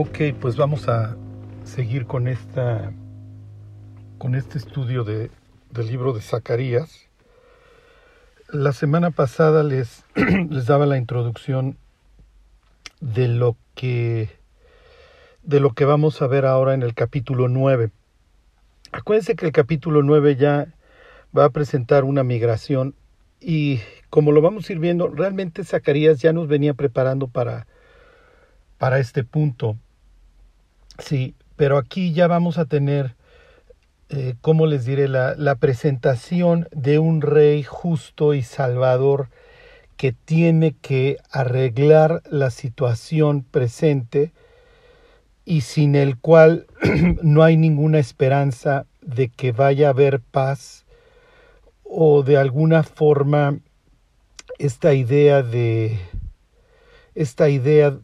Ok, pues vamos a seguir con esta con este estudio de, del libro de Zacarías. La semana pasada les, les daba la introducción de lo que de lo que vamos a ver ahora en el capítulo 9. Acuérdense que el capítulo 9 ya va a presentar una migración y como lo vamos a ir viendo, realmente Zacarías ya nos venía preparando para, para este punto. Sí, pero aquí ya vamos a tener, eh, ¿cómo les diré? La, la presentación de un rey justo y salvador que tiene que arreglar la situación presente y sin el cual no hay ninguna esperanza de que vaya a haber paz o de alguna forma esta idea de esta idea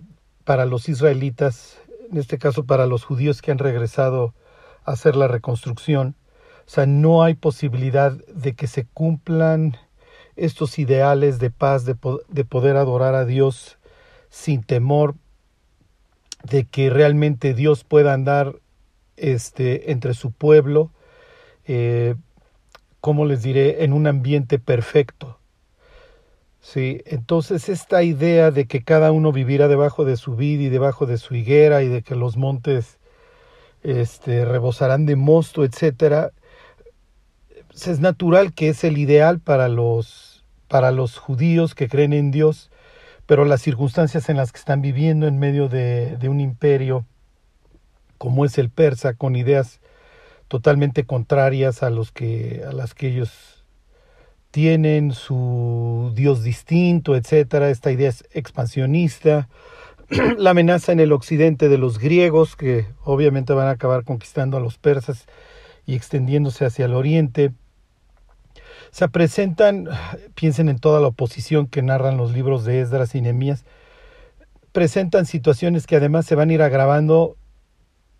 para los israelitas, en este caso para los judíos que han regresado a hacer la reconstrucción, o sea, no hay posibilidad de que se cumplan estos ideales de paz, de, de poder adorar a Dios sin temor, de que realmente Dios pueda andar este, entre su pueblo, eh, ¿cómo les diré?, en un ambiente perfecto. Sí, entonces esta idea de que cada uno vivirá debajo de su vid y debajo de su higuera y de que los montes este, rebosarán de mosto, etcétera, pues es natural que es el ideal para los, para los judíos que creen en Dios, pero las circunstancias en las que están viviendo en medio de, de un imperio como es el persa, con ideas totalmente contrarias a los que a las que ellos tienen su dios distinto, etcétera, esta idea es expansionista, la amenaza en el occidente de los griegos que obviamente van a acabar conquistando a los persas y extendiéndose hacia el oriente. Se presentan, piensen en toda la oposición que narran los libros de Esdras y Nehemías, presentan situaciones que además se van a ir agravando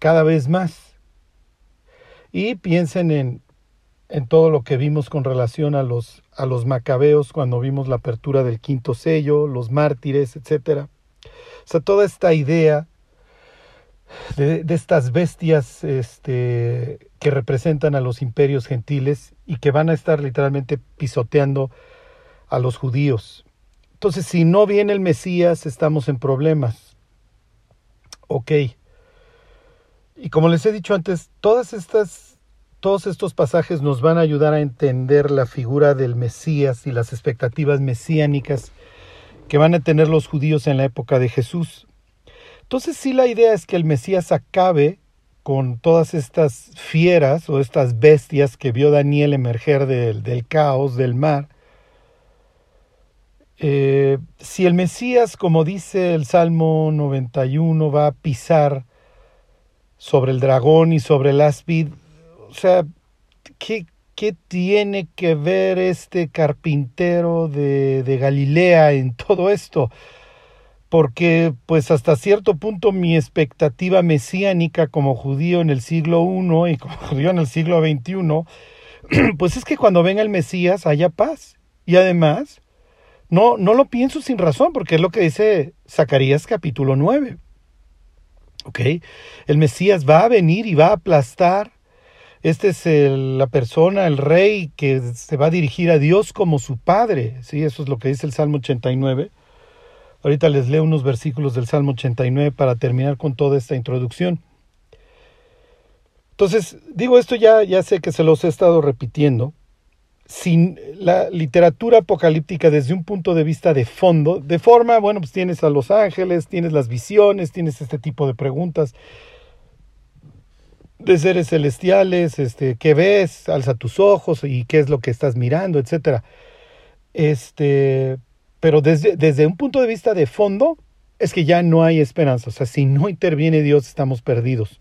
cada vez más. Y piensen en, en todo lo que vimos con relación a los, a los macabeos cuando vimos la apertura del quinto sello, los mártires, etc. O sea, toda esta idea de, de, estas bestias este, que representan a los imperios gentiles y que van a estar literalmente pisoteando a los judíos. Entonces, si no viene el Mesías, estamos en problemas. Ok. Y como les he dicho antes, todas estas, todos estos pasajes nos van a ayudar a entender la figura del Mesías y las expectativas mesiánicas que van a tener los judíos en la época de Jesús. Entonces sí la idea es que el Mesías acabe con todas estas fieras o estas bestias que vio Daniel emerger del, caos, del mar. Eh, si el Mesías, como dice el Salmo 91, va a pisar sobre el dragón y sobre el áspid. O sea, ¿qué, ¿qué, tiene que ver este carpintero de, de Galilea en todo esto? Porque, pues hasta cierto punto, mi expectativa mesiánica como judío en el siglo I y como judío en el siglo XXI, pues es que cuando venga el Mesías haya paz. Y además, no, no lo pienso sin razón, porque es lo que dice Zacarías capítulo 9. ¿Ok? El Mesías va a venir y va a aplastar. Este es la persona, el rey que se va a dirigir a Dios como su padre. ¿sí? Eso es lo que dice el Salmo 89. Ahorita les leo unos versículos del Salmo 89 para terminar con toda esta introducción. Entonces, digo esto ya, ya sé que se los he estado repitiendo, sin la literatura apocalíptica desde un punto de vista de fondo, de forma, bueno, pues tienes a los ángeles, tienes las visiones, tienes este tipo de preguntas de seres celestiales, este, ¿qué ves? Alza tus ojos y qué es lo que estás mirando, etcétera. Este, pero desde, desde un punto de vista de fondo, es que ya no hay esperanza. O sea, si no interviene Dios, estamos perdidos.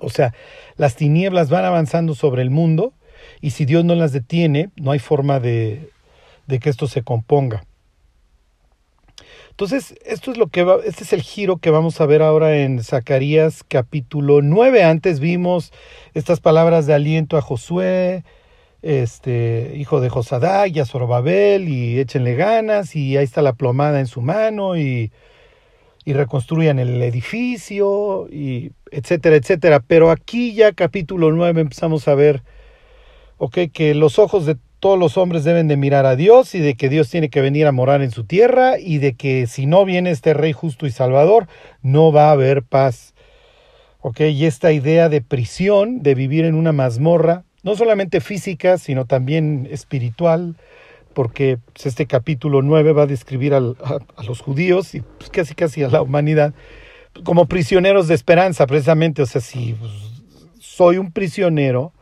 O sea, las tinieblas van avanzando sobre el mundo y si Dios no las detiene, no hay forma de, de que esto se componga. Entonces, esto es lo que va, este es el giro que vamos a ver ahora en Zacarías capítulo 9. Antes vimos estas palabras de aliento a Josué, este hijo de Josadá y a Zorobabel, y échenle ganas, y ahí está la plomada en su mano, y, y reconstruyan el edificio, y etcétera, etcétera. Pero aquí ya capítulo 9 empezamos a ver, ok, que los ojos de todos los hombres deben de mirar a Dios y de que Dios tiene que venir a morar en su tierra y de que si no viene este rey justo y salvador, no va a haber paz. Ok, y esta idea de prisión, de vivir en una mazmorra, no solamente física, sino también espiritual, porque este capítulo 9 va a describir a, los judíos y pues, casi casi a la humanidad como prisioneros de esperanza, precisamente. O sea, si pues, soy un prisionero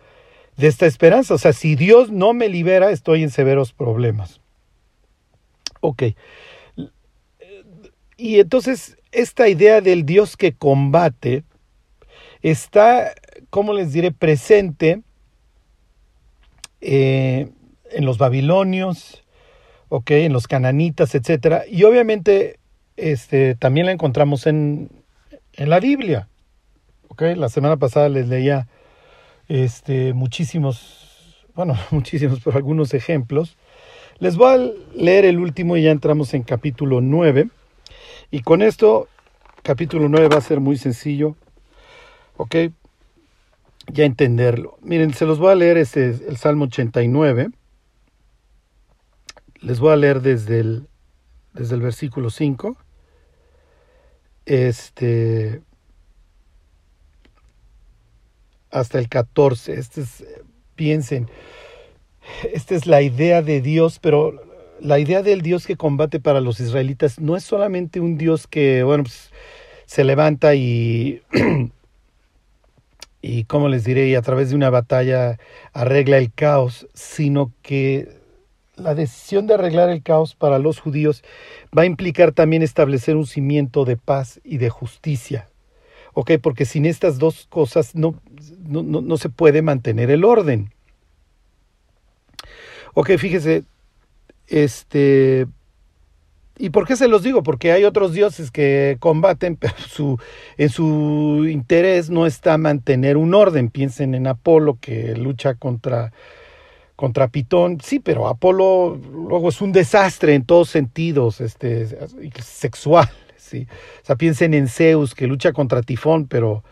de esta esperanza, o sea, si Dios no me libera, estoy en severos problemas. Ok. Y entonces, esta idea del Dios que combate está, ¿cómo les diré?, presente eh, en los babilonios, ok, en los cananitas, etcétera, y obviamente este, también la encontramos en, en la Biblia, ok, la semana pasada les leía este, muchísimos, bueno, muchísimos, pero algunos ejemplos. Les voy a leer el último y ya entramos en capítulo 9. Y con esto, capítulo 9 va a ser muy sencillo, ok, ya entenderlo. Miren, se los voy a leer, este, el Salmo 89. Les voy a leer desde el, desde el versículo 5. Este, hasta el 14. Este es, piensen, esta es la idea de Dios, pero la idea del Dios que combate para los israelitas no es solamente un Dios que, bueno, pues, se levanta y, y, ¿cómo les diré? Y a través de una batalla arregla el caos, sino que la decisión de arreglar el caos para los judíos va a implicar también establecer un cimiento de paz y de justicia. ¿Ok? Porque sin estas dos cosas no, no, no, se puede mantener el orden. Ok, fíjese, este, ¿Y por qué se los digo? Porque hay otros dioses que combaten, pero su, en su interés no está mantener un orden. Piensen en Apolo que lucha contra contra Pitón, sí, pero Apolo luego es un desastre en todos sentidos, este, sexual, O sea, piensen en Zeus que lucha contra Tifón, pero,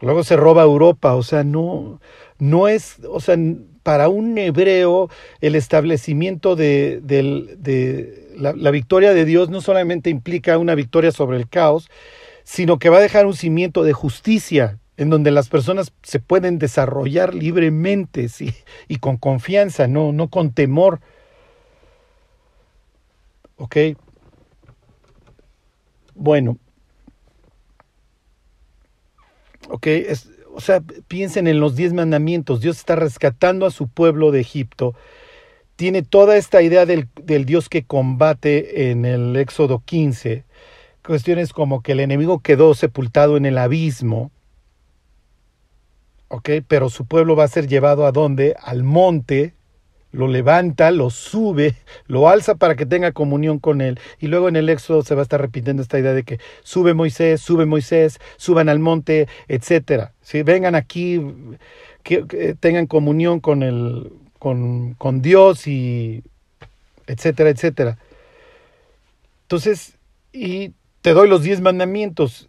luego se roba Europa, o sea, no, no es, o sea, para un hebreo el establecimiento de, la, victoria de Dios no solamente implica una victoria sobre el caos, sino que va a dejar un cimiento de justicia, en donde las personas se pueden desarrollar libremente y con confianza, no, no con temor. ¿Ok? Bueno. ¿Ok? O sea, piensen en los diez mandamientos. Dios está rescatando a su pueblo de Egipto. Tiene toda esta idea del, del Dios que combate en el Éxodo 15. Cuestiones como que el enemigo quedó sepultado en el abismo ¿ok? Pero su pueblo va a ser llevado a dónde? Al monte, lo levanta, lo sube, lo alza para que tenga comunión con él. Y luego en el Éxodo se va a estar repitiendo esta idea de que sube Moisés, sube Moisés, suban al monte, etcétera. Vengan aquí, que, tengan comunión con el, con, con Dios y etcétera, etcétera. Entonces, y te doy los diez mandamientos,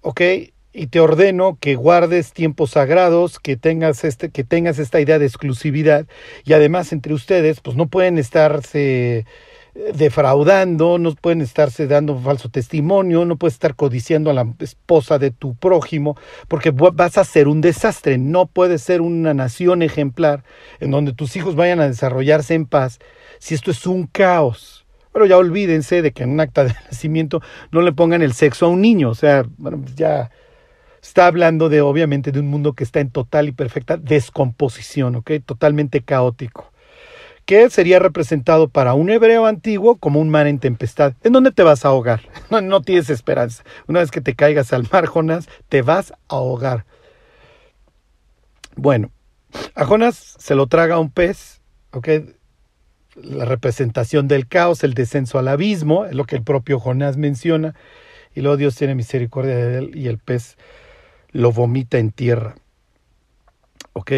¿ok? Y te ordeno que guardes tiempos sagrados, que tengas este, que tengas esta idea de exclusividad y además entre ustedes, pues no pueden estarse eh, defraudando, no pueden estarse dando falso testimonio, no puedes estar codiciando a la esposa de tu prójimo, porque vas a ser un desastre. No puedes ser una nación ejemplar en donde tus hijos vayan a desarrollarse en paz si esto es un caos. Pero ya olvídense de que en un acta de nacimiento no le pongan el sexo a un niño, o sea, bueno, pues ya Está hablando de, obviamente, de un mundo que está en total y perfecta descomposición, ¿ok? Totalmente caótico. Que sería representado para un hebreo antiguo como un mar en tempestad. ¿En dónde te vas a ahogar? No, no tienes esperanza. Una vez que te caigas al mar, Jonás, te vas a ahogar. Bueno, a Jonás se lo traga un pez, ¿ok? La representación del caos, el descenso al abismo, es lo que el propio Jonás menciona. Y luego Dios tiene misericordia de él y el pez lo vomita en tierra. ¿Ok?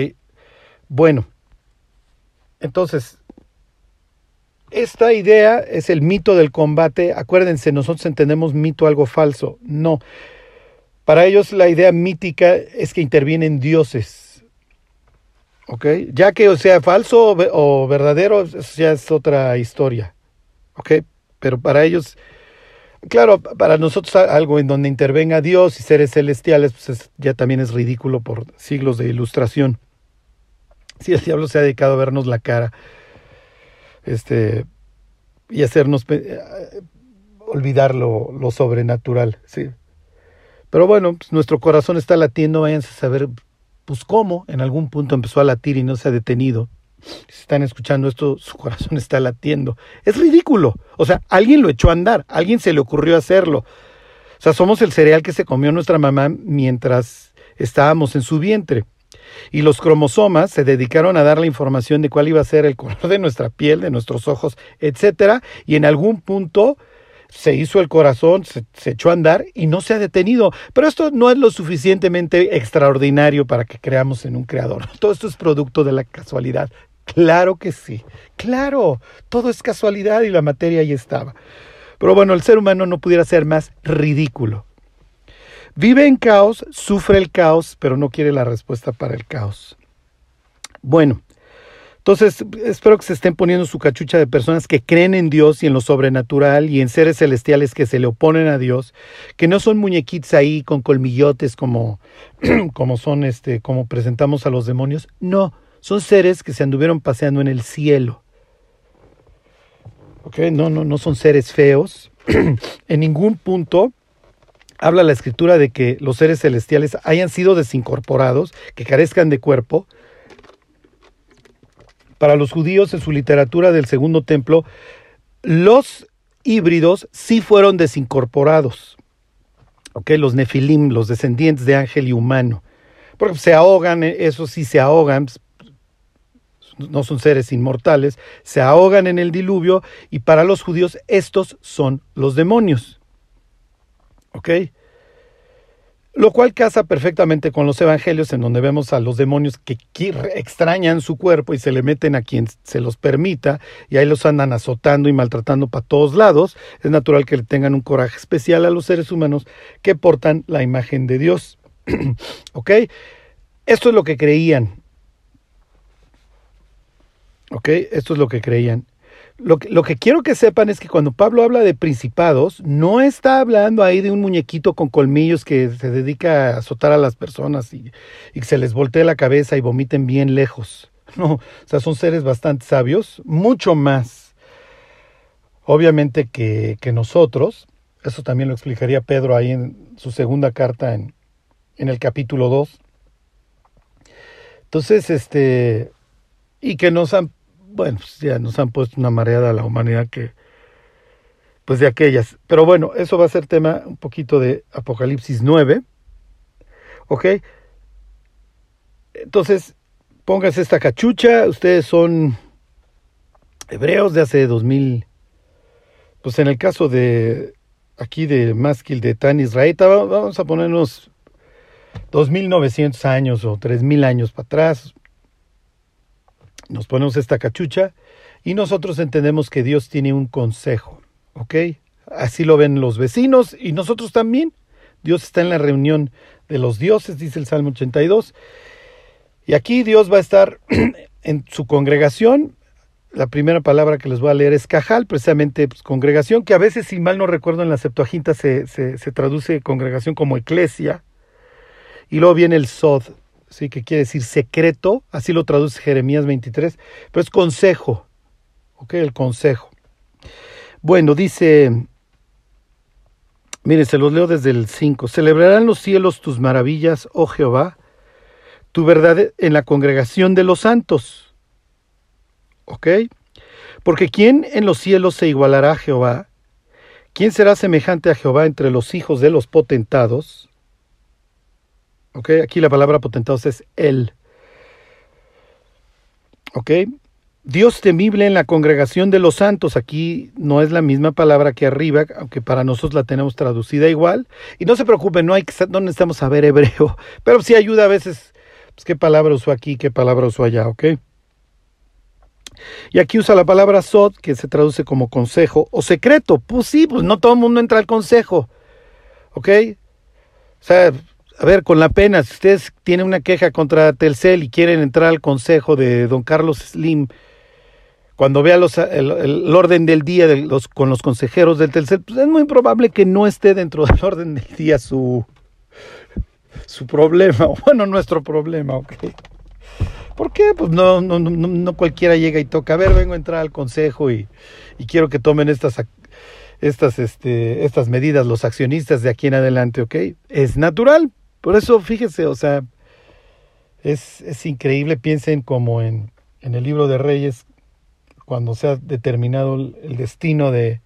Bueno, entonces, esta idea es el mito del combate. Acuérdense, nosotros entendemos mito algo falso. No. Para ellos la idea mítica es que intervienen dioses. ¿Ok? Ya que sea falso o verdadero, ya es otra historia. ¿Ok? Pero para ellos, claro, para nosotros algo en donde intervenga Dios y seres celestiales, pues ya también es ridículo por siglos de ilustración. Si el diablo se ha dedicado a vernos la cara este, y hacernos eh, olvidar lo, lo, sobrenatural, ¿sí? Pero bueno, pues nuestro corazón está latiendo, váyanse a saber, pues cómo, en algún punto empezó a latir y no se ha detenido. Si están escuchando esto, su corazón está latiendo. Es ridículo. O sea, alguien lo echó a andar, alguien se le ocurrió hacerlo. O sea, somos el cereal que se comió nuestra mamá mientras estábamos en su vientre y los cromosomas se dedicaron a dar la información de cuál iba a ser el color de nuestra piel, de nuestros ojos, etcétera, y en algún punto se hizo el corazón, se, se, echó a andar y no se ha detenido. Pero esto no es lo suficientemente extraordinario para que creamos en un creador. Todo esto es producto de la casualidad. Claro que sí, claro, todo es casualidad y la materia ahí estaba. Pero bueno, el ser humano no pudiera ser más ridículo. Vive en caos, sufre el caos, pero no quiere la respuesta para el caos. Bueno, entonces espero que se estén poniendo su cachucha de personas que creen en Dios y en lo sobrenatural y en seres celestiales que se le oponen a Dios, que no son muñequitos ahí con colmillotes como, como son este, como presentamos a los demonios. No, son seres que se anduvieron paseando en el cielo. No, no, no son seres feos. en ningún punto habla la escritura de que los seres celestiales hayan sido desincorporados, que carezcan de cuerpo. Para los judíos en su literatura del segundo templo, los híbridos sí fueron desincorporados. ¿Ok? Los nefilim, los descendientes de ángel y humano. Porque se ahogan, eso sí se ahogan, no son seres inmortales, se ahogan en el diluvio y para los judíos estos son los demonios. ¿Ok? Lo cual casa perfectamente con los evangelios en donde vemos a los demonios que extrañan su cuerpo y se le meten a quien se los permita y ahí los andan azotando y maltratando para todos lados. Es natural que le tengan un coraje especial a los seres humanos que portan la imagen de Dios. ¿Ok? Esto es lo que creían. ¿Ok? Esto es lo que creían. Lo que, lo que, quiero que sepan es que cuando Pablo habla de principados, no está hablando ahí de un muñequito con colmillos que se dedica a azotar a las personas y, y que se les voltee la cabeza y vomiten bien lejos. No, o sea, son seres bastante sabios, mucho más. Obviamente que, que nosotros, eso también lo explicaría Pedro ahí en su segunda carta en, en el capítulo 2. Entonces, este, y que nos han bueno, pues ya nos han puesto una mareada a la humanidad que, pues de aquellas. Pero bueno, eso va a ser tema un poquito de Apocalipsis 9. ¿Ok? Entonces, pónganse esta cachucha. Ustedes son hebreos de hace 2000. Pues en el caso de aquí de Maskil de Tan Israelita, vamos a ponernos 2900 años o 3000 años para atrás, nos ponemos esta cachucha y nosotros entendemos que Dios tiene un consejo, ¿ok? Así lo ven los vecinos y nosotros también. Dios está en la reunión de los dioses, dice el Salmo 82. Y aquí Dios va a estar en su congregación. La primera palabra que les voy a leer es cajal, precisamente pues, congregación, que a veces, si mal no recuerdo, en la Septuaginta se, se, se traduce congregación como eclesia. Y luego viene el sod, ¿sí? que quiere decir secreto, así lo traduce Jeremías 23, pero es consejo, ¿ok? El consejo. Bueno, dice, mire, se los leo desde el 5, celebrarán los cielos tus maravillas, oh Jehová, tu verdad en la congregación de los santos, ¿ok? Porque ¿quién en los cielos se igualará a Jehová? ¿Quién será semejante a Jehová entre los hijos de los potentados? Aquí la palabra potentados es Él. ¿Ok? Dios temible en la congregación de los santos. Aquí no es la misma palabra que arriba, aunque para nosotros la tenemos traducida igual. Y no se preocupen, no, hay no necesitamos saber hebreo, pero sí ayuda a veces pues, qué palabra usó aquí, qué palabra usó allá, ¿ok? Y aquí usa la palabra sod, que se traduce como consejo, o secreto. Pues sí, pues no todo el mundo entra al consejo. ¿Ok? O sea, a ver, con la pena, si ustedes tienen una queja contra Telcel y quieren entrar al consejo de don Carlos Slim, cuando vea el, orden del día con los consejeros del Telcel, pues es muy probable que no esté dentro del orden del día su, su problema, bueno, nuestro problema, ¿ok? ¿Por qué? Pues no, no, no, no cualquiera llega y toca, a ver, vengo a entrar al consejo y, y quiero que tomen estas, estas, este, estas medidas los accionistas de aquí en adelante, ¿ok? Es natural, por eso fíjese, o sea, es, es increíble, piensen como en, en el libro de Reyes, cuando se ha determinado el, destino de,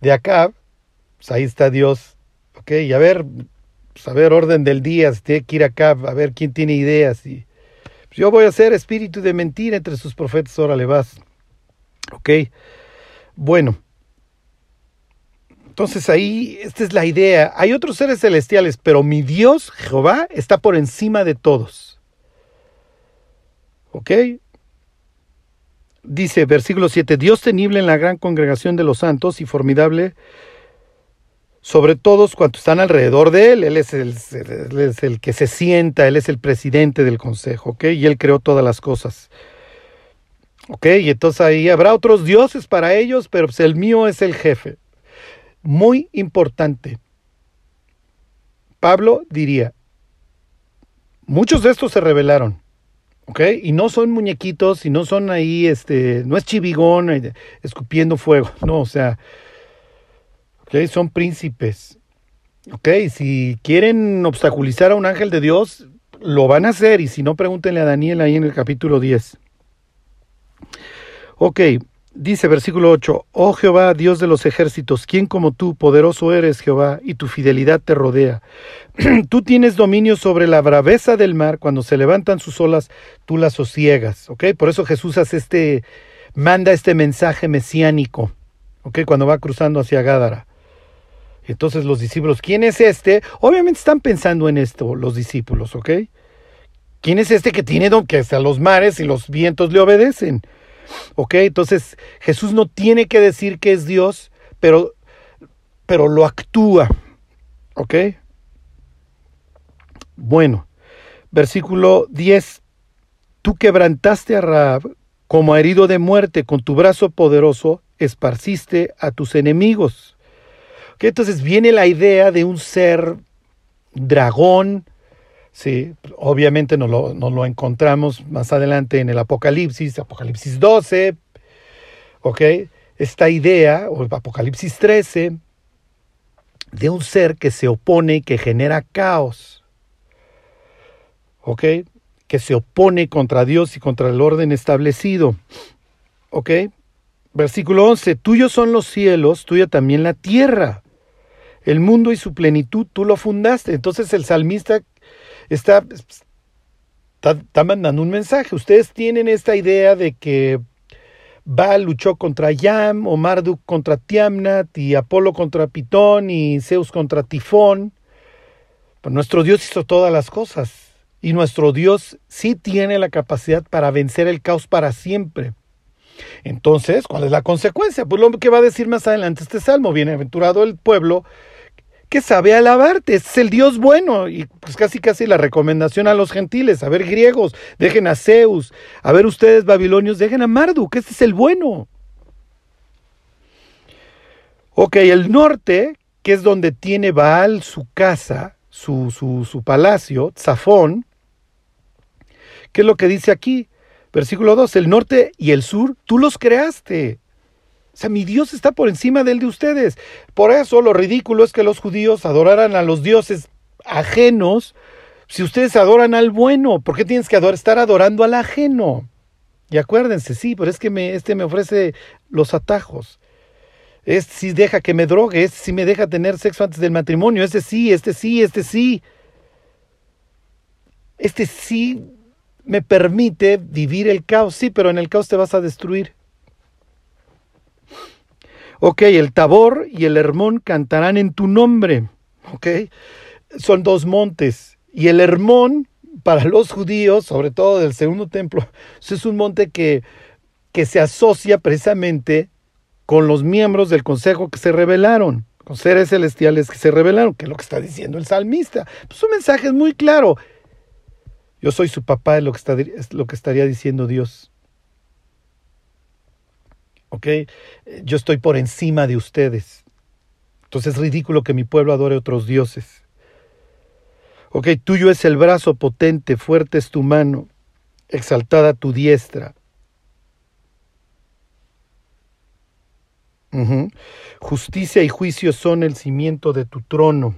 de Acab, pues ahí está Dios, ok, y a ver, pues a ver, orden del día, si tiene que ir acá, a ver quién tiene ideas, y pues yo voy a ser espíritu de mentira entre sus profetas, órale vas, ok, bueno, entonces ahí, esta es la idea. Hay otros seres celestiales, pero mi Dios, Jehová, está por encima de todos. ¿Ok? Dice, versículo 7, Dios tenible en la gran congregación de los santos y formidable sobre todos cuantos están alrededor de él. Él es el, que se sienta, él es el presidente del consejo, ¿ok? Y él creó todas las cosas. ¿Ok? Y entonces ahí habrá otros dioses para ellos, pero pues el mío es el jefe muy importante. Pablo diría, muchos de estos se rebelaron, ¿ok? Y no son muñequitos, y no son ahí, este, no es chivigón eh, escupiendo fuego, no, o sea, ¿ok? Son príncipes, ¿ok? Si quieren obstaculizar a un ángel de Dios, lo van a hacer, y si no, pregúntenle a Daniel ahí en el capítulo 10. Ok, Dice versículo 8, Oh Jehová, Dios de los ejércitos, ¿quién como tú, poderoso eres Jehová, y tu fidelidad te rodea? tú tienes dominio sobre la braveza del mar, cuando se levantan sus olas, tú las sosiegas, ¿ok? Por eso Jesús hace este, manda este mensaje mesiánico, ¿ok? Cuando va cruzando hacia Gádara. Entonces los discípulos, ¿quién es este? Obviamente están pensando en esto los discípulos, ¿ok? ¿Quién es este que tiene don que hasta los mares y los vientos le obedecen? ¿Ok? Entonces Jesús no tiene que decir que es Dios, pero, pero lo actúa. ¿Ok? Bueno, versículo 10. Tú quebrantaste a Raab como herido de muerte, con tu brazo poderoso esparciste a tus enemigos. ¿Ok? Entonces viene la idea de un ser dragón, Sí, obviamente nos lo, encontramos más adelante en el Apocalipsis, Apocalipsis 12, ¿ok? Esta idea, o Apocalipsis 13, de un ser que se opone que genera caos, ¿ok? Que se opone contra Dios y contra el orden establecido, ¿ok? Versículo 11, tuyos son los cielos, tuya también la tierra. El mundo y su plenitud tú lo fundaste. Entonces el salmista está, está, mandando un mensaje. Ustedes tienen esta idea de que Baal luchó contra Yam, o Marduk contra Tiamnat, y Apolo contra Pitón, y Zeus contra Tifón. Pero nuestro Dios hizo todas las cosas. Y nuestro Dios sí tiene la capacidad para vencer el caos para siempre. Entonces, ¿cuál es la consecuencia? Pues lo que va a decir más adelante este salmo, bienaventurado el pueblo que sabe alabarte, es el Dios bueno. Y pues casi casi la recomendación a los gentiles, a ver griegos, dejen a Zeus, a ver ustedes babilonios, dejen a Marduk, este es el bueno. Ok, el norte, que es donde tiene Baal su casa, su, su, su palacio, Zafón, ¿qué es lo que dice aquí? Versículo 2, el norte y el sur, tú los creaste. O sea, mi Dios está por encima del de ustedes. Por eso lo ridículo es que los judíos adoraran a los dioses ajenos si ustedes adoran al bueno. ¿Por qué tienes que estar adorando al ajeno? Y acuérdense, sí, pero es que este me ofrece los atajos. Este sí deja que me drogue, este sí me deja tener sexo antes del matrimonio, este sí, este sí, este sí. Este sí me permite vivir el caos, sí, pero en el caos te vas a destruir. Ok, el Tabor y el Hermón cantarán en tu nombre. Ok, son dos montes. Y el Hermón, para los judíos, sobre todo del segundo templo, es un monte que que se asocia precisamente con los miembros del consejo que se rebelaron, con seres celestiales que se rebelaron, que es lo que está diciendo el salmista. Pues un mensaje es muy claro. Yo soy su papá, lo que, está, es lo que estaría diciendo Dios. ¿Ok? Yo estoy por encima de ustedes. Entonces es ridículo que mi pueblo adore otros dioses. Ok, tuyo es el brazo potente, fuerte es tu mano, exaltada tu diestra. Justicia y juicio son el cimiento de tu trono.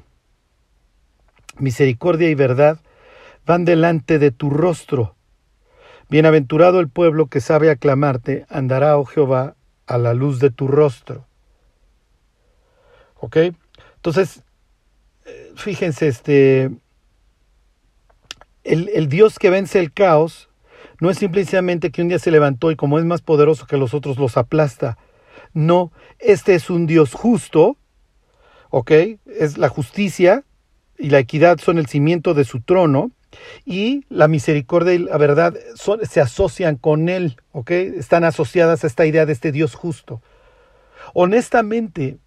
Misericordia y verdad van delante de tu rostro. Bienaventurado el pueblo que sabe aclamarte, andará, oh Jehová, a la luz de tu rostro. ¿Ok? Entonces, eh, fíjense, este, el, el Dios que vence el caos no es simplemente que un día se levantó y como es más poderoso que los otros los aplasta. No, este es un Dios justo, ¿ok? Es la justicia y la equidad son el cimiento de su trono y la misericordia y la verdad se asocian con él, ¿ok? Están asociadas a esta idea de este Dios justo. Honestamente,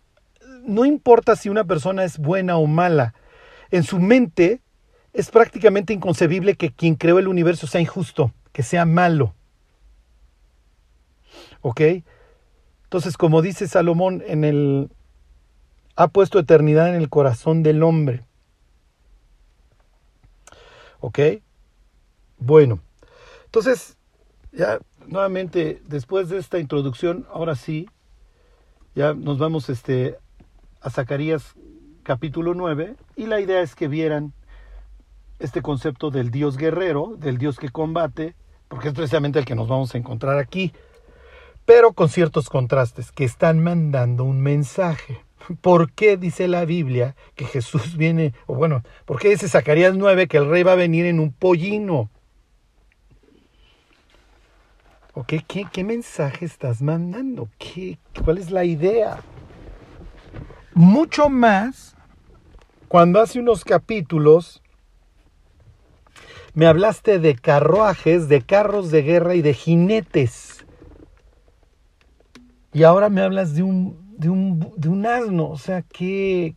no importa si una persona es buena o mala, en su mente es prácticamente inconcebible que quien creó el universo sea injusto, que sea malo. ¿Ok? Entonces, como dice Salomón, en el ha puesto eternidad en el corazón del hombre. ¿Ok? Bueno, entonces, ya nuevamente, después de esta introducción, ahora sí, ya nos vamos este, a Zacarías capítulo 9 y la idea es que vieran este concepto del Dios guerrero, del Dios que combate, porque es precisamente el que nos vamos a encontrar aquí pero con ciertos contrastes, que están mandando un mensaje. ¿Por qué dice la Biblia que Jesús viene, o bueno, ¿por qué dice Zacarías 9 que el rey va a venir en un pollino? ¿Ok? ¿Qué, qué mensaje estás mandando? ¿Qué, ¿Cuál es la idea? Mucho más cuando hace unos capítulos me hablaste de carruajes, de carros de guerra y de jinetes. Y ahora me hablas de un, de un, de un asno. O sea, ¿qué,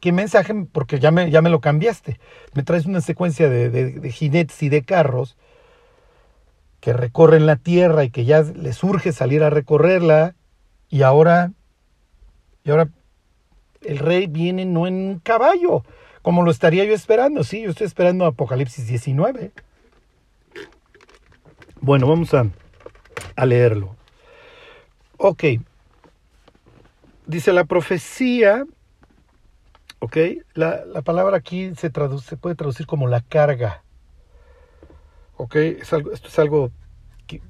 qué mensaje, porque ya me, ya me lo cambiaste. Me traes una secuencia de, de, jinetes y de carros que recorren la tierra y que ya les urge salir a recorrerla. Y ahora, y ahora el rey viene no en un caballo, como lo estaría yo esperando. Sí, yo estoy esperando Apocalipsis 19. Bueno, vamos a, a leerlo. Ok. Dice la profecía, ok, la, palabra aquí se, traduce, se puede traducir como la carga. Ok, esto es algo que,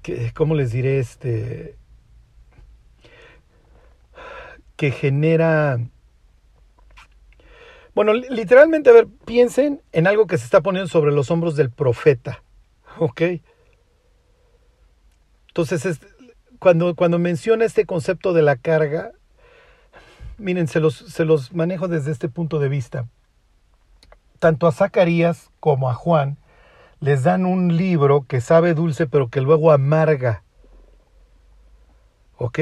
que, ¿cómo les diré? Este, que genera... Bueno, literalmente, a ver, piensen en algo que se está poniendo sobre los hombros del profeta. ¿Ok? Entonces, es, cuando, cuando menciona este concepto de la carga, miren, se los, se los manejo desde este punto de vista. Tanto a Zacarías como a Juan les dan un libro que sabe dulce pero que luego amarga. ¿Ok?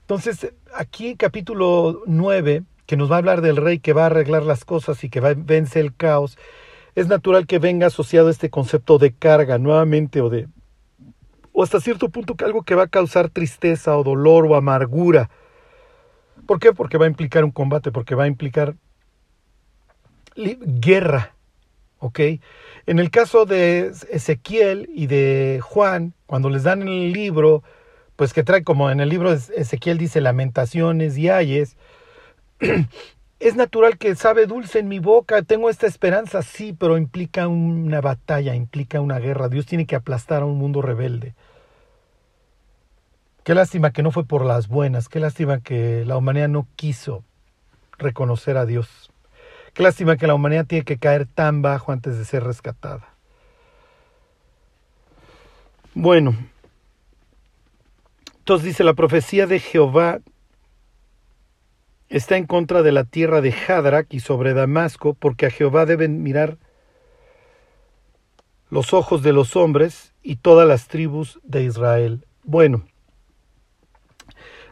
Entonces, aquí capítulo 9, que nos va a hablar del rey que va a arreglar las cosas y que va, vence el caos, es natural que venga asociado este concepto de carga nuevamente o de o hasta cierto punto que algo que va a causar tristeza o dolor o amargura. ¿Por qué? Porque va a implicar un combate, porque va a implicar guerra. ¿Ok? En el caso de Ezequiel y de Juan, cuando les dan el libro, pues que trae como en el libro Ezequiel dice lamentaciones y ayes, es natural que sabe dulce en mi boca, tengo esta esperanza, sí, pero implica una batalla, implica una guerra. Dios tiene que aplastar a un mundo rebelde. Qué lástima que no fue por las buenas, qué lástima que la humanidad no quiso reconocer a Dios. Qué lástima que la humanidad tiene que caer tan bajo antes de ser rescatada. Bueno, entonces dice la profecía de Jehová está en contra de la tierra de Hadrach y sobre Damasco, porque a Jehová deben mirar los ojos de los hombres y todas las tribus de Israel Bueno,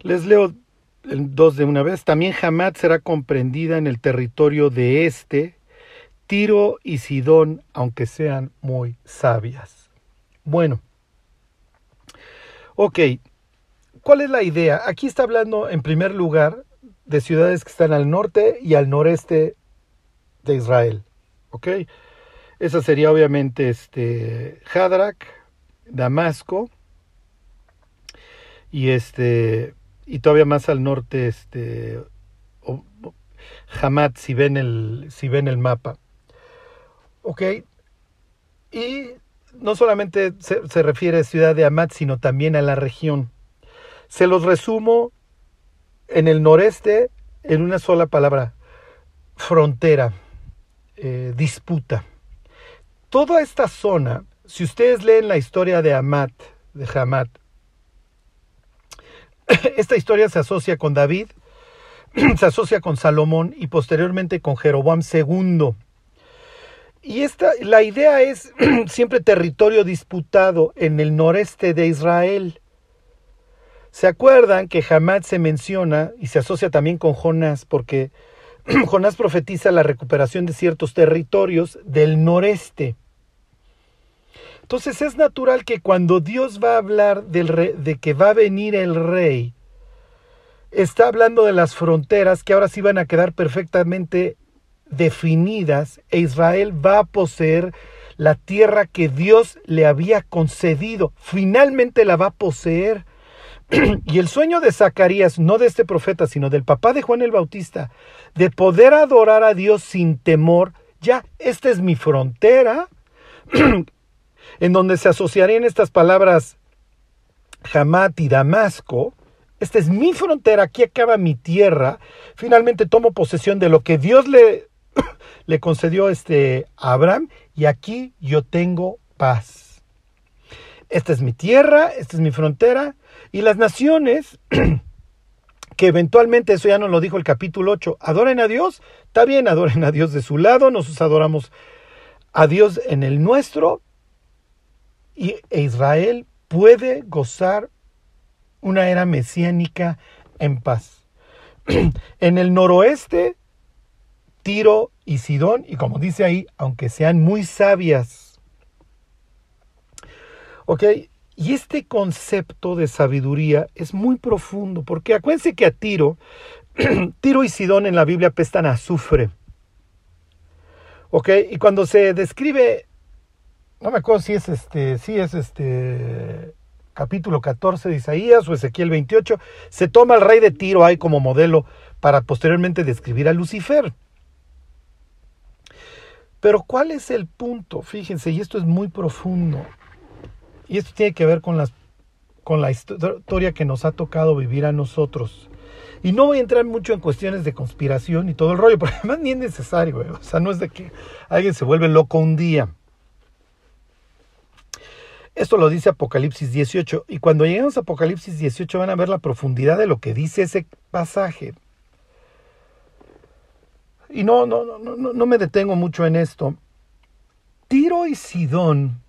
les leo dos de una vez. También Hamat será comprendida en el territorio de este, Tiro y Sidón, aunque sean muy sabias. Bueno, ok, ¿cuál es la idea? Aquí está hablando en primer lugar de ciudades que están al norte y al noreste de Israel. ¿Ok? Esa sería obviamente este, Hadrak, Damasco y este y todavía más al norte este Hamat si ven el si ven el mapa. Y no solamente se, refiere a ciudad de Hamat, sino también a la región. Se los resumo en el noreste en una sola palabra, frontera, eh, disputa. Toda esta zona, si ustedes leen la historia de Amat, de Hamat, esta historia se asocia con David, se asocia con Salomón y posteriormente con Jeroboam II. Y esta, la idea es siempre territorio disputado en el noreste de Israel. ¿Se acuerdan que Hamad se menciona y se asocia también con Jonás? Porque Jonás profetiza la recuperación de ciertos territorios del noreste. Entonces es natural que cuando Dios va a hablar del de que va a venir el rey, está hablando de las fronteras que ahora sí van a quedar perfectamente definidas e Israel va a poseer la tierra que Dios le había concedido. Finalmente la va a poseer. y el sueño de Zacarías, no de este profeta, sino del papá de Juan el Bautista, de poder adorar a Dios sin temor, ya, esta es mi frontera, en donde se asociarían estas palabras Hamat y Damasco, esta es mi frontera, aquí acaba mi tierra, finalmente tomo posesión de lo que Dios le, concedió este, a Abraham y aquí yo tengo paz. Esta es mi tierra, esta es mi frontera, y las naciones, que eventualmente, eso ya nos lo dijo el capítulo 8, adoren a Dios, está bien, adoren a Dios de su lado, nosotros adoramos a Dios en el nuestro, y e Israel puede gozar una era mesiánica en paz. en el noroeste, Tiro y Sidón, y como dice ahí, aunque sean muy sabias. Ok, y este concepto de sabiduría es muy profundo, porque acuérdense que a Tiro, Tiro y Sidón en la Biblia pestan azufre. ¿Ok? Y cuando se describe, no me acuerdo si es este, si es este capítulo 14 de Isaías o Ezequiel 28, se toma al rey de Tiro ahí como modelo para posteriormente describir a Lucifer. Pero ¿cuál es el punto? Fíjense, y esto es muy profundo. Y esto tiene que ver con, las, con la historia que nos ha tocado vivir a nosotros. Y no voy a entrar mucho en cuestiones de conspiración y todo el rollo, porque además ni es necesario, o sea, no es de que alguien se vuelve loco un día. Esto lo dice Apocalipsis 18, y cuando lleguemos a Apocalipsis 18 van a ver la profundidad de lo que dice ese pasaje. Y no, no, no, no, no me detengo mucho en esto. Tiro y Sidón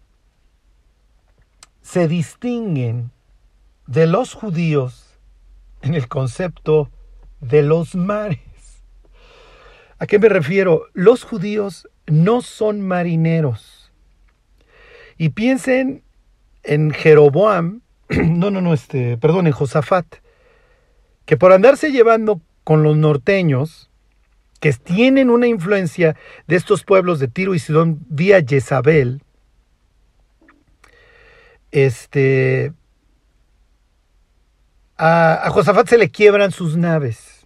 se distinguen de los judíos en el concepto de los mares. ¿A qué me refiero? Los judíos no son marineros. Y piensen en Jeroboam, no, no, no, este, perdón, en Josafat, que por andarse llevando con los norteños, que tienen una influencia de estos pueblos de Tiro y Sidón vía Jezabel, este, a, Josafat se le quiebran sus naves.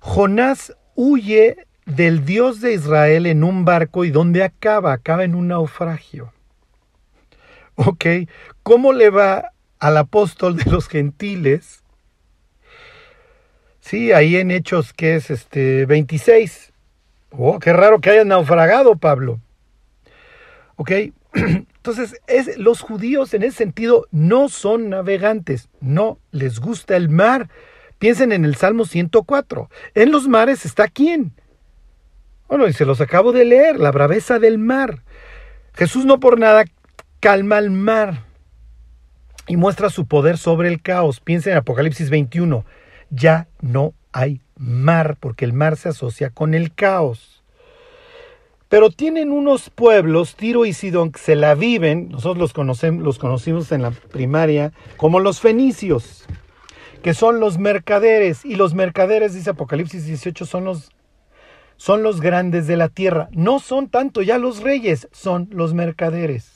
Jonás huye del Dios de Israel en un barco y ¿dónde acaba? Acaba en un naufragio. ¿Ok? ¿Cómo le va al apóstol de los gentiles? Sí, ahí en Hechos que es este 26. Oh, qué raro que haya naufragado Pablo. ¿Ok? Entonces, es, los judíos en ese sentido no son navegantes, no les gusta el mar. Piensen en el Salmo 104. En los mares está quién? Bueno, y se los acabo de leer, la braveza del mar. Jesús no por nada calma el mar. y muestra su poder sobre el caos. Piensa en Apocalipsis 21. Ya no hay mar, porque el mar se asocia con el caos. Pero tienen unos pueblos, Tiro y Sidón, que se la viven, nosotros los, conocemos, los conocimos en la primaria, como los fenicios, que son los mercaderes. Y los mercaderes, dice Apocalipsis 18, son los, son los grandes de la tierra. No son tanto ya los reyes, son los mercaderes.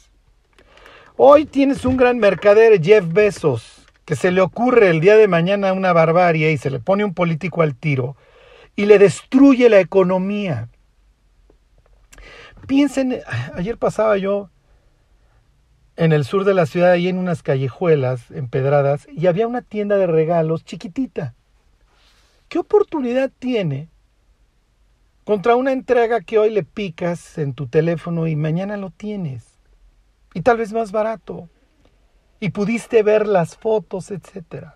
Hoy tienes un gran mercader, Jeff Bezos, que se le ocurre el día de mañana una barbarie y se le pone un político al tiro y le destruye la economía. Piensen, ayer pasaba yo en el sur de la ciudad, ahí en unas callejuelas empedradas, y había una tienda de regalos chiquitita. ¿Qué oportunidad tiene contra una entrega que hoy le picas en tu teléfono y mañana lo tienes? Y tal vez más barato y pudiste ver las fotos, etc.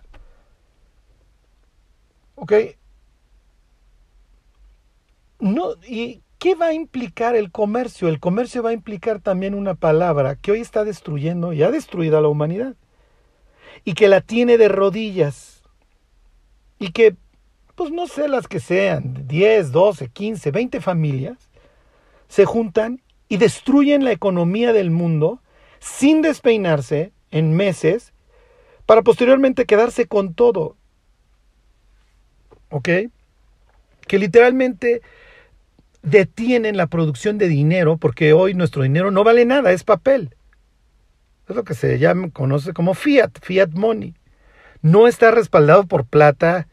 ¿Ok? No, ¿Y qué va a implicar el comercio? El comercio va a implicar también una palabra que hoy está destruyendo y ha destruido a la humanidad. Y que la tiene de rodillas. Y que, pues no sé las que sean, 10, 12, 15, 20 familias, se juntan y destruyen la economía del mundo sin despeinarse, en meses para posteriormente quedarse con todo. ¿Ok? Que literalmente detienen la producción de dinero porque hoy nuestro dinero no vale nada, es papel. Es lo que se llama, conoce como fiat, fiat money. No está respaldado por plata,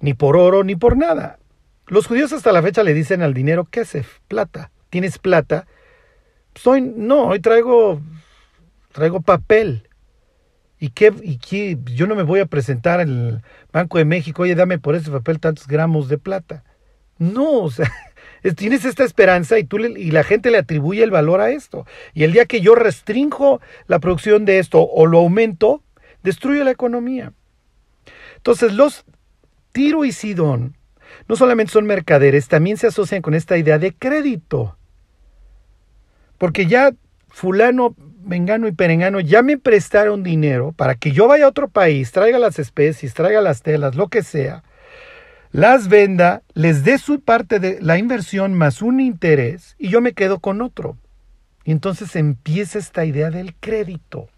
ni por oro, ni por nada. Los judíos hasta la fecha le dicen al dinero, ¿qué es plata? ¿Tienes plata? Soy, no, hoy traigo traigo papel. ¿Y qué, ¿Y qué? Yo no me voy a presentar en el Banco de México, oye, dame por ese papel tantos gramos de plata. No, o sea, tienes esta esperanza y, tú y la gente le atribuye el valor a esto. Y el día que yo restringo la producción de esto o lo aumento, destruye la economía. Entonces, los Tiro y Sidón no solamente son mercaderes, también se asocian con esta idea de crédito. Porque ya fulano Mengano y Perengano ya me prestaron dinero para que yo vaya a otro país, traiga las especies, traiga las telas, lo que sea, las venda, les dé su parte de la inversión más un interés y yo me quedo con otro. Y entonces empieza esta idea del crédito.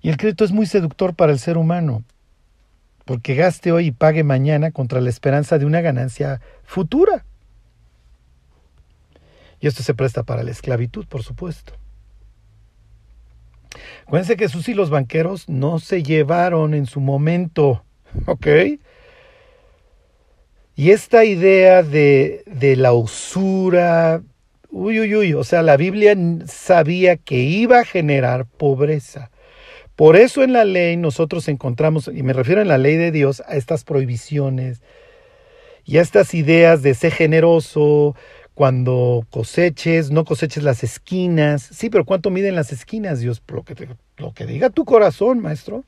Y el crédito es muy seductor para el ser humano, porque gaste hoy y pague mañana contra la esperanza de una ganancia futura. Y esto se presta para la esclavitud, por supuesto. Acuérdense que y los banqueros no se llevaron en su momento, ¿ok? Y esta idea de, de la usura, uy, uy, uy, o sea, la Biblia sabía que iba a generar pobreza. Por eso en la ley nosotros encontramos, y me refiero en la ley de Dios, a estas prohibiciones y a estas ideas de ser generoso, cuando coseches, no coseches las esquinas. Sí, pero ¿cuánto miden las esquinas, Dios? Lo que, lo que diga tu corazón, maestro.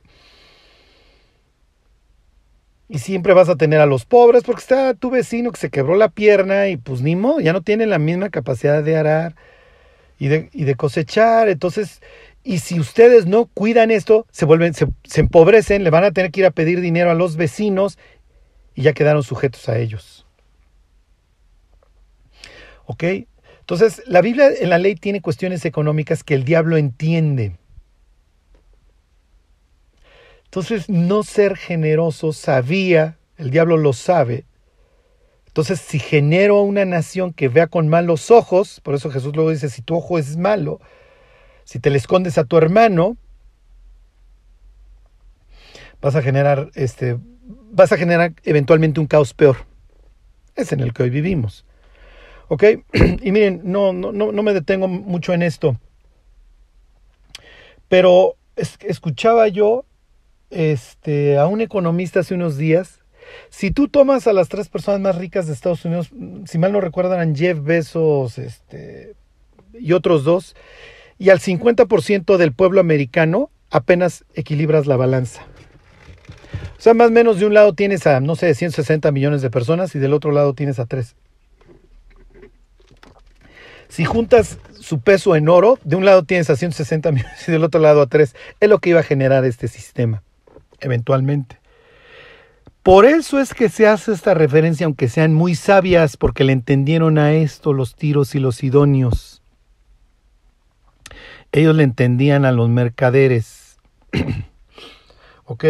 Y siempre vas a tener a los pobres porque está tu vecino que se quebró la pierna y pues ni modo, ya no tiene la misma capacidad de arar y de, y de cosechar. Entonces, y si ustedes no cuidan esto, se vuelven, se empobrecen, le van a tener que ir a pedir dinero a los vecinos y ya quedaron sujetos a ellos. ¿Ok? Entonces, la Biblia en la ley tiene cuestiones económicas que el diablo entiende. Entonces, no ser generoso sabía, el diablo lo sabe. Entonces, si genero una nación que vea con malos ojos, por eso Jesús luego dice, si tu ojo es malo, si te le escondes a tu hermano, vas a generar este vas a generar eventualmente un caos peor. Es en el que hoy vivimos. ¿Ok? Y miren, no, no, no me detengo mucho en esto. Pero escuchaba yo este, a un economista hace unos días. Si tú tomas a las tres personas más ricas de Estados Unidos, si mal no recuerdan, Jeff Bezos este, y otros dos, y al 50% del pueblo americano, apenas equilibras la balanza. O sea, más o menos de un lado tienes a, no sé, 160 millones de personas y del otro lado tienes a tres. Si juntas su peso en oro, de un lado tienes a 160 millones y del otro lado a 3. Es lo que iba a generar este sistema, eventualmente. Por eso es que se hace esta referencia, aunque sean muy sabias, porque le entendieron a esto los tiros y los idóneos. Ellos le entendían a los mercaderes. ¿Ok?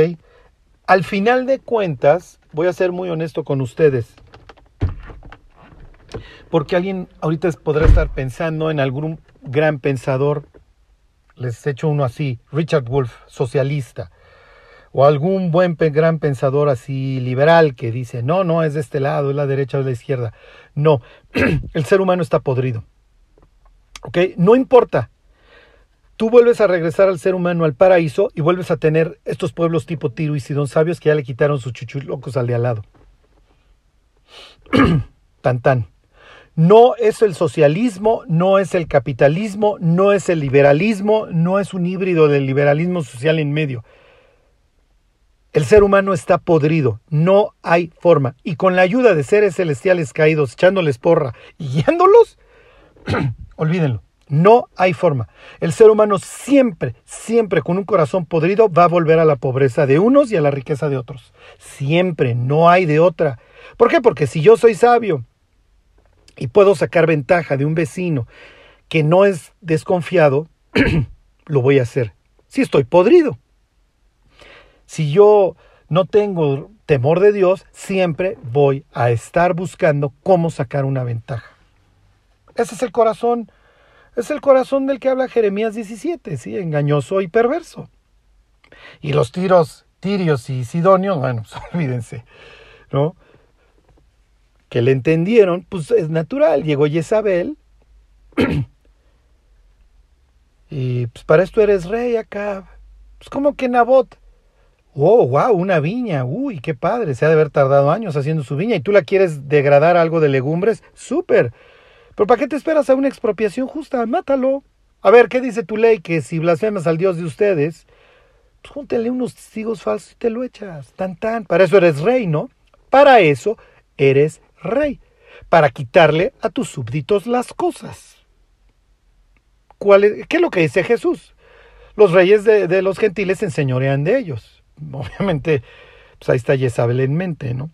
Al final de cuentas, voy a ser muy honesto con ustedes. Porque alguien ahorita podrá estar pensando en algún gran pensador, les echo uno así, Richard Wolff, socialista, o algún buen gran pensador así liberal que dice, no, no, es de este lado, es la derecha o la izquierda. No, el ser humano está podrido. ¿Ok? No importa. Tú vuelves a regresar al ser humano al paraíso y vuelves a tener estos pueblos tipo Tiro y Sidón sabios que ya le quitaron sus chuchulocos al de al lado. tan tan. No es el socialismo, no es el capitalismo, no es el liberalismo, no es un híbrido del liberalismo social en medio. El ser humano está podrido, no hay forma. Y con la ayuda de seres celestiales caídos, echándoles porra y guiándolos, olvídenlo, no hay forma. El ser humano siempre, siempre con un corazón podrido va a volver a la pobreza de unos y a la riqueza de otros. Siempre, no hay de otra. ¿Por qué? Porque si yo soy sabio y puedo sacar ventaja de un vecino que no es desconfiado, lo voy a hacer. Si estoy podrido. Si yo no tengo temor de Dios, siempre voy a estar buscando cómo sacar una ventaja. Ese es el corazón, es el corazón del que habla Jeremías 17, ¿sí? engañoso y perverso. Y los tiros, tirios y sidonios, bueno, olvídense, ¿no? Que le entendieron, pues es natural. Llegó Jezabel. y pues para esto eres rey acá. Pues como que Nabot. Oh, wow, una viña. Uy, qué padre. Se ha de haber tardado años haciendo su viña. Y tú la quieres degradar algo de legumbres. Súper. Pero ¿para qué te esperas a una expropiación justa? Mátalo. A ver, ¿qué dice tu ley? Que si blasfemas al Dios de ustedes, pues júntele unos testigos falsos y te lo echas. Tan, tan. Para eso eres rey, ¿no? Para eso eres rey, para quitarle a tus súbditos las cosas. ¿Cuál ¿Qué es lo que dice Jesús? Los reyes de, los gentiles se enseñorean de ellos. Obviamente, pues ahí está Jezabel en mente, ¿no?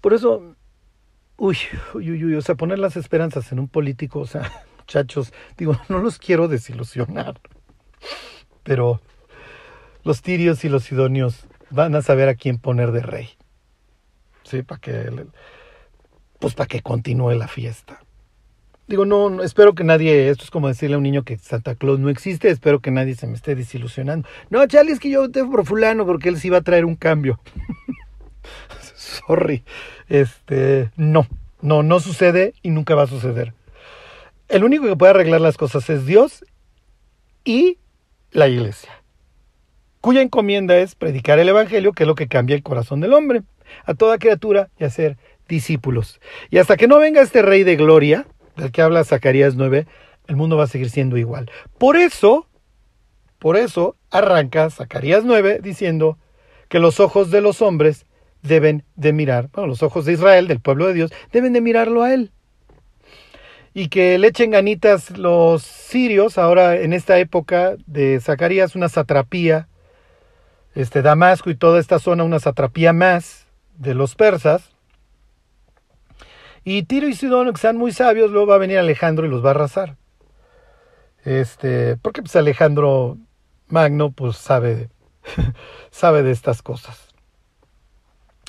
Por eso, uy, uy, uy, o sea, poner las esperanzas en un político, o sea, muchachos, digo, no los quiero desilusionar, pero los tirios y los sidonios van a saber a quién poner de rey. Para que, pues para que continúe la fiesta. Digo, no, espero que nadie, esto es como decirle a un niño que Santa Claus no existe, espero que nadie se me esté desilusionando. No, Charlie, es que yo voté por fulano porque él sí iba a traer un cambio. Sorry. Este, no, no, no sucede y nunca va a suceder. El único que puede arreglar las cosas es Dios y la iglesia, cuya encomienda es predicar el Evangelio, que es lo que cambia el corazón del hombre a toda criatura y a ser discípulos. Y hasta que no venga este rey de gloria, del que habla Zacarías 9, el mundo va a seguir siendo igual. Por eso, por eso arranca Zacarías 9 diciendo que los ojos de los hombres deben de mirar, bueno, los ojos de Israel, del pueblo de Dios, deben de mirarlo a él. Y que le echen ganitas los sirios, ahora en esta época de Zacarías, una satrapía, este Damasco y toda esta zona, una satrapía más, de los persas. Y Tiro y Sidón, que sean muy sabios, luego va a venir Alejandro y los va a arrasar. Este, porque pues Alejandro Magno pues sabe, sabe de estas cosas.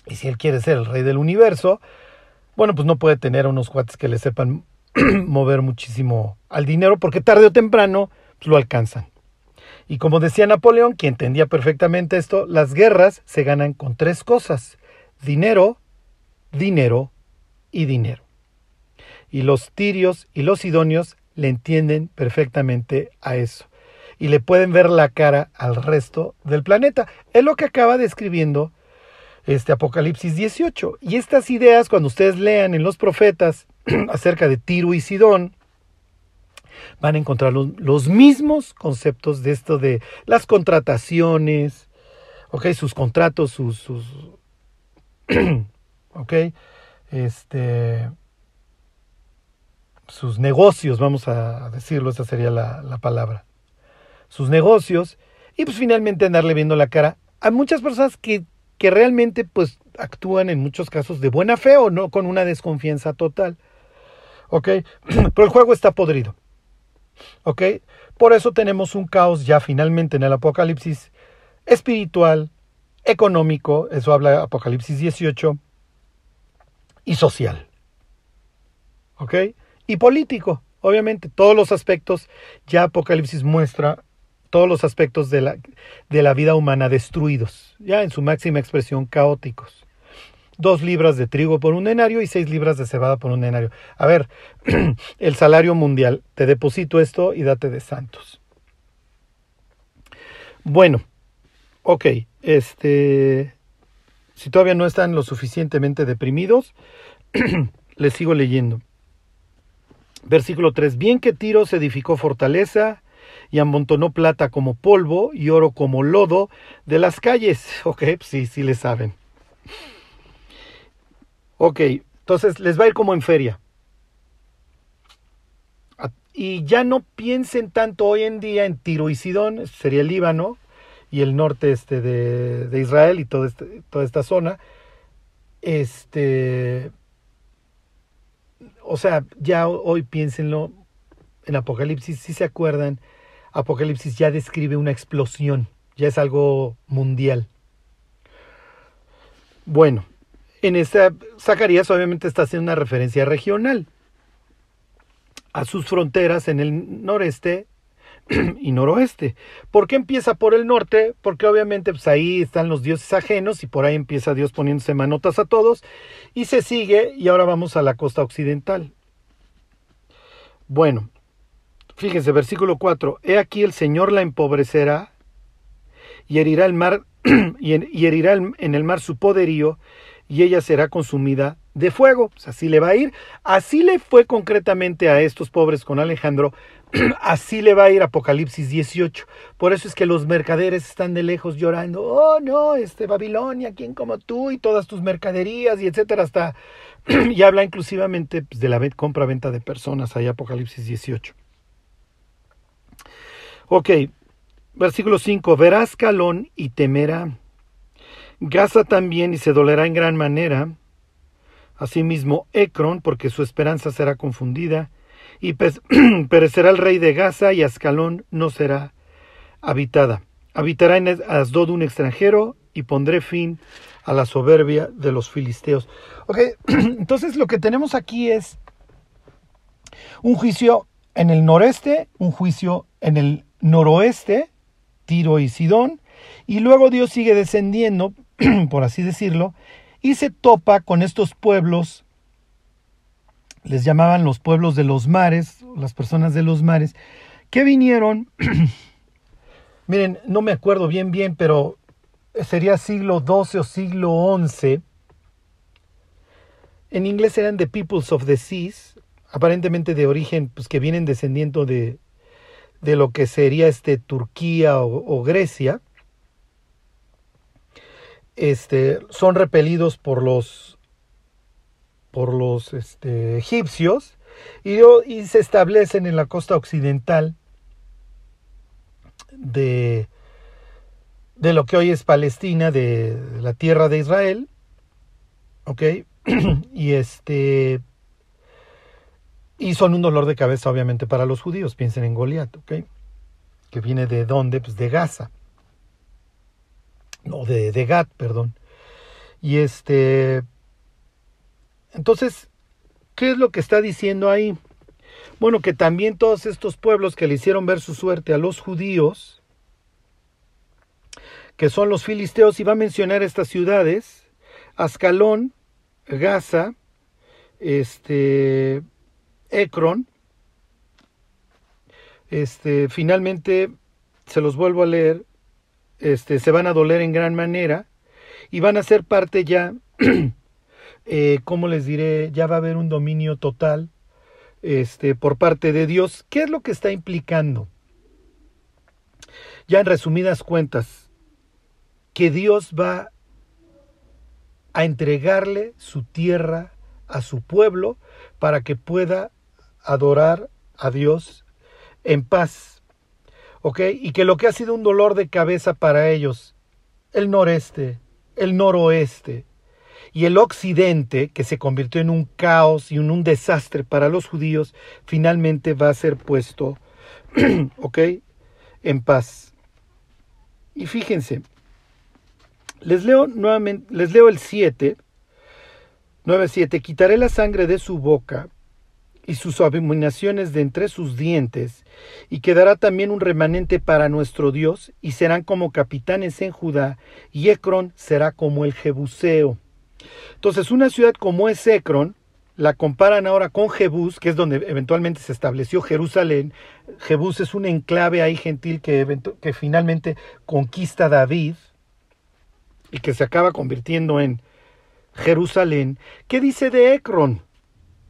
Y si él quiere ser el rey del universo, bueno, pues no puede tener unos cuates que le sepan mover muchísimo al dinero, porque tarde o temprano pues, lo alcanzan. Y como decía Napoleón, que entendía perfectamente esto, las guerras se ganan con tres cosas dinero, dinero y dinero. Y los tirios y los idóneos le entienden perfectamente a eso. Y le pueden ver la cara al resto del planeta. Es lo que acaba describiendo este Apocalipsis 18. Y estas ideas, cuando ustedes lean en los profetas acerca de Tiro y Sidón, van a encontrar los, mismos conceptos de esto de las contrataciones, okay, sus contratos, sus, ok, este, sus negocios, vamos a decirlo, esa sería la, la palabra. Sus negocios y pues finalmente andarle viendo la cara a muchas personas que, que realmente pues actúan en muchos casos de buena fe o no con una desconfianza total. ¿Ok? Pero el juego está podrido. ¿Ok? Por eso tenemos un caos ya finalmente en el Apocalipsis espiritual, económico, eso habla Apocalipsis 18, y social. ¿Ok? Y político, obviamente, todos los aspectos, ya Apocalipsis muestra todos los aspectos de la, de la vida humana destruidos, ya en su máxima expresión caóticos. Dos libras de trigo por un denario y seis libras de cebada por un denario. A ver, el salario mundial, te deposito esto y date de santos. Bueno, ok, este, si todavía no están lo suficientemente deprimidos, les sigo leyendo. Versículo 3. Bien que Tiro se edificó fortaleza y amontonó plata como polvo y oro como lodo de las calles. Ok, sí, sí le saben. Ok, entonces les va a ir como en feria. Y ya no piensen tanto hoy en día en Tiro y Sidón, sería el Líbano, y el norte este de, de Israel y este, toda esta zona. Este, o sea, ya hoy piénsenlo en Apocalipsis, si se acuerdan, Apocalipsis ya describe una explosión, ya es algo mundial. Bueno, en esta Zacarías obviamente está haciendo una referencia regional a sus fronteras en el noreste y noroeste. ¿Por qué empieza por el norte? Porque obviamente pues ahí están los dioses ajenos y por ahí empieza Dios poniéndose manotas a todos y se sigue y ahora vamos a la costa occidental. Bueno, fíjense, versículo 4, he aquí el Señor la empobrecerá y herirá el mar y herirá en el mar su poderío y ella será consumida de fuego. Así le va a ir. Así le fue concretamente a estos pobres con Alejandro. así le va a ir Apocalipsis 18. Por eso es que los mercaderes están de lejos llorando. Oh, no, este Babilonia, ¿quién como tú? Y todas tus mercaderías y etcétera. Hasta. y habla inclusivamente pues, de la compra-venta de personas. Ahí Apocalipsis 18. Ok. Versículo 5. Verás calón y temerá Gaza también y se dolerá en gran manera. Asimismo, Ecrón, porque su esperanza será confundida, y perecerá el rey de Gaza, y Ascalón no será habitada. Habitará en Asdod un extranjero, y pondré fin a la soberbia de los filisteos. Ok, entonces lo que tenemos aquí es un juicio en el noreste, un juicio en el noroeste, Tiro y Sidón, y luego Dios sigue descendiendo por así decirlo, y se topa con estos pueblos, les llamaban los pueblos de los mares, las personas de los mares, que vinieron, miren, no me acuerdo bien bien, pero sería siglo XII o siglo XI, en inglés eran the peoples of the seas, aparentemente de origen, pues que vienen descendiendo de, de lo que sería este Turquía o Grecia, este, son repelidos por los, por los este, egipcios y, se establecen en la costa occidental de, de lo que hoy es Palestina, de, la tierra de Israel. ¿Ok? y este. Y son un dolor de cabeza, obviamente, para los judíos. Piensen en Goliat, ¿ok? Que viene de dónde? Pues de Gaza no, de, de Gat, perdón. Y este, entonces, ¿qué es lo que está diciendo ahí? Bueno, que también todos estos pueblos que le hicieron ver su suerte a los judíos, que son los filisteos, y va a mencionar estas ciudades, Ascalón, Gaza, este, Ecrón, este, finalmente, se los vuelvo a leer, este, se van a doler en gran manera y van a ser parte ya, eh, ¿cómo les diré? Ya va a haber un dominio total este, por parte de Dios. ¿Qué es lo que está implicando? Ya en resumidas cuentas, que Dios va a entregarle su tierra a su pueblo para que pueda adorar a Dios en paz. ¿Ok? Y que lo que ha sido un dolor de cabeza para ellos, el noreste, el noroeste y el occidente, que se convirtió en un caos y en un desastre para los judíos, finalmente va a ser puesto, ¿ok? En paz. Y fíjense, les leo nuevamente, les leo el 7, 9.7, quitaré la sangre de su boca y sus abominaciones de entre sus dientes, y quedará también un remanente para nuestro Dios, y serán como capitanes en Judá, y Ecrón será como el Jebuseo. Entonces, una ciudad como es Ecrón, la comparan ahora con Jebús, que es donde eventualmente se estableció Jerusalén. Jebús es un enclave ahí gentil que, que finalmente conquista David y que se acaba convirtiendo en Jerusalén. ¿Qué dice de Ecrón?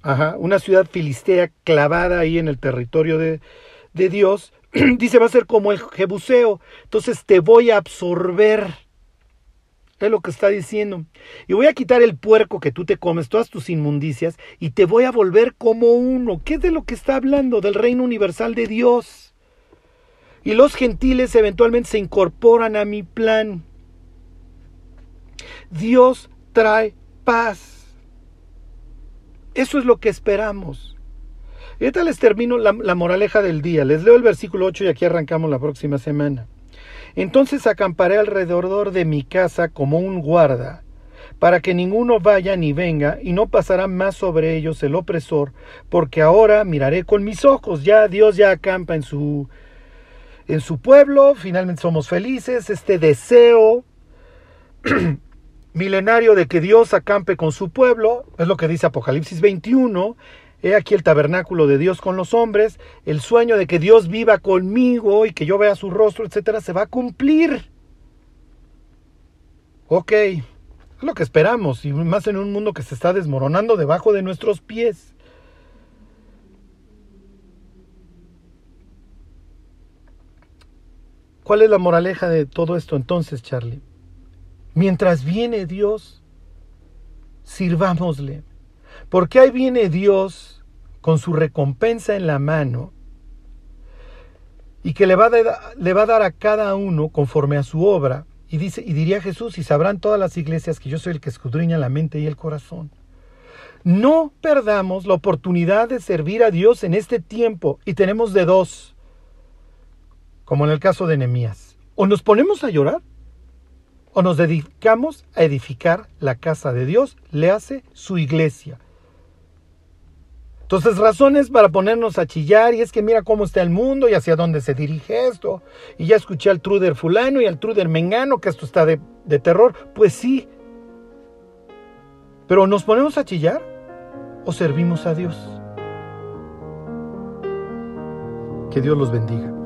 Ajá, una ciudad filistea clavada ahí en el territorio de, de Dios. dice, va a ser como el Jebuseo. Entonces te voy a absorber. Es lo que está diciendo. Y voy a quitar el puerco que tú te comes, todas tus inmundicias, y te voy a volver como uno. ¿Qué es de lo que está hablando? Del reino universal de Dios. Y los gentiles eventualmente se incorporan a mi plan. Dios trae paz. Eso es lo que esperamos. Y ahorita les termino la, moraleja del día. Les leo el versículo 8 y aquí arrancamos la próxima semana. Entonces acamparé alrededor de mi casa como un guarda, para que ninguno vaya ni venga, y no pasará más sobre ellos el opresor, porque ahora miraré con mis ojos. Ya Dios ya acampa en su en su pueblo, finalmente somos felices, este deseo milenario de que Dios acampe con su pueblo, es lo que dice Apocalipsis 21, he aquí el tabernáculo de Dios con los hombres, el sueño de que Dios viva conmigo y que yo vea su rostro, etcétera, se va a cumplir. Ok, es lo que esperamos, y más en un mundo que se está desmoronando debajo de nuestros pies. ¿Cuál es la moraleja de todo esto entonces, Charlie? Mientras viene Dios, sirvámosle. Porque ahí viene Dios con su recompensa en la mano y que le va, a, dar a cada uno conforme a su obra. Y, dice, y diría Jesús, y sabrán todas las iglesias que yo soy el que escudriña la mente y el corazón. No perdamos la oportunidad de servir a Dios en este tiempo y tenemos de dos, como en el caso de Nehemías. O nos ponemos a llorar o nos dedicamos a edificar la casa de Dios, le hace su iglesia. Entonces, razones para ponernos a chillar, y es que mira cómo está el mundo y hacia dónde se dirige esto. Y ya escuché al Truder fulano y al Truder mengano que esto está de, de terror. Pues sí. Pero ¿nos ponemos a chillar o servimos a Dios? Que Dios los bendiga.